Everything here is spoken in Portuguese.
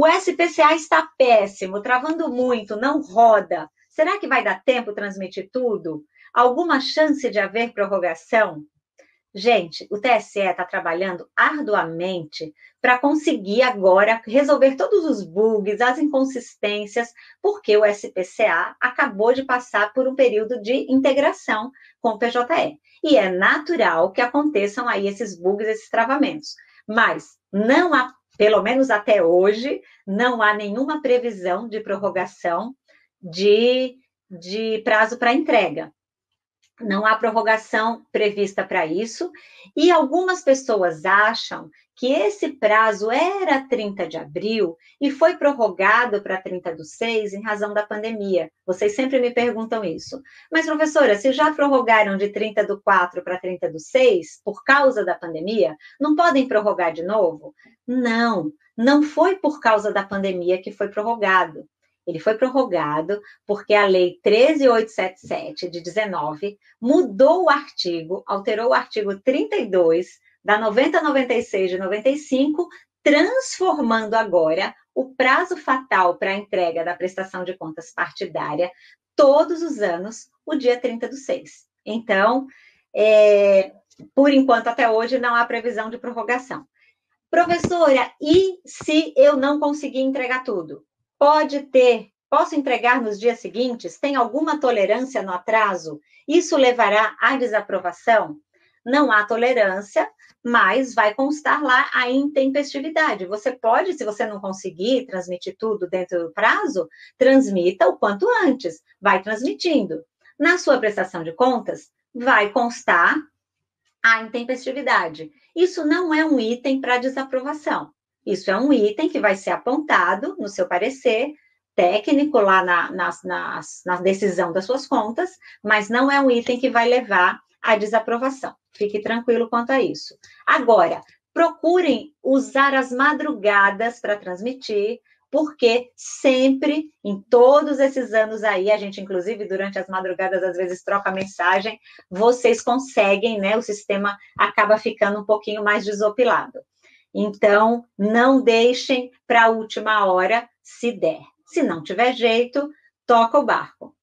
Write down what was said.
O SPCA está péssimo, travando muito, não roda. Será que vai dar tempo transmitir tudo? Alguma chance de haver prorrogação? Gente, o TSE está trabalhando arduamente para conseguir agora resolver todos os bugs, as inconsistências, porque o SPCA acabou de passar por um período de integração com o PJE. E é natural que aconteçam aí esses bugs, esses travamentos. Mas não há, pelo menos até hoje, não há nenhuma previsão de prorrogação de, de prazo para entrega não há prorrogação prevista para isso, e algumas pessoas acham que esse prazo era 30 de abril e foi prorrogado para 30 do 6 em razão da pandemia. Vocês sempre me perguntam isso. Mas, professora, se já prorrogaram de 30 do 4 para 30 do 6 por causa da pandemia, não podem prorrogar de novo? Não, não foi por causa da pandemia que foi prorrogado. Ele foi prorrogado porque a Lei 13877 de 19 mudou o artigo, alterou o artigo 32 da 9096 de 95, transformando agora o prazo fatal para a entrega da prestação de contas partidária todos os anos, o dia 30 do 6. Então, é, por enquanto, até hoje, não há previsão de prorrogação. Professora, e se eu não conseguir entregar tudo? Pode ter, posso entregar nos dias seguintes? Tem alguma tolerância no atraso? Isso levará à desaprovação? Não há tolerância, mas vai constar lá a intempestividade. Você pode, se você não conseguir transmitir tudo dentro do prazo, transmita o quanto antes, vai transmitindo. Na sua prestação de contas, vai constar a intempestividade. Isso não é um item para desaprovação. Isso é um item que vai ser apontado no seu parecer técnico lá na, na, na, na decisão das suas contas, mas não é um item que vai levar à desaprovação. Fique tranquilo quanto a isso. Agora, procurem usar as madrugadas para transmitir, porque sempre, em todos esses anos aí, a gente, inclusive, durante as madrugadas, às vezes troca mensagem, vocês conseguem, né? O sistema acaba ficando um pouquinho mais desopilado. Então, não deixem para a última hora, se der. Se não tiver jeito, toca o barco.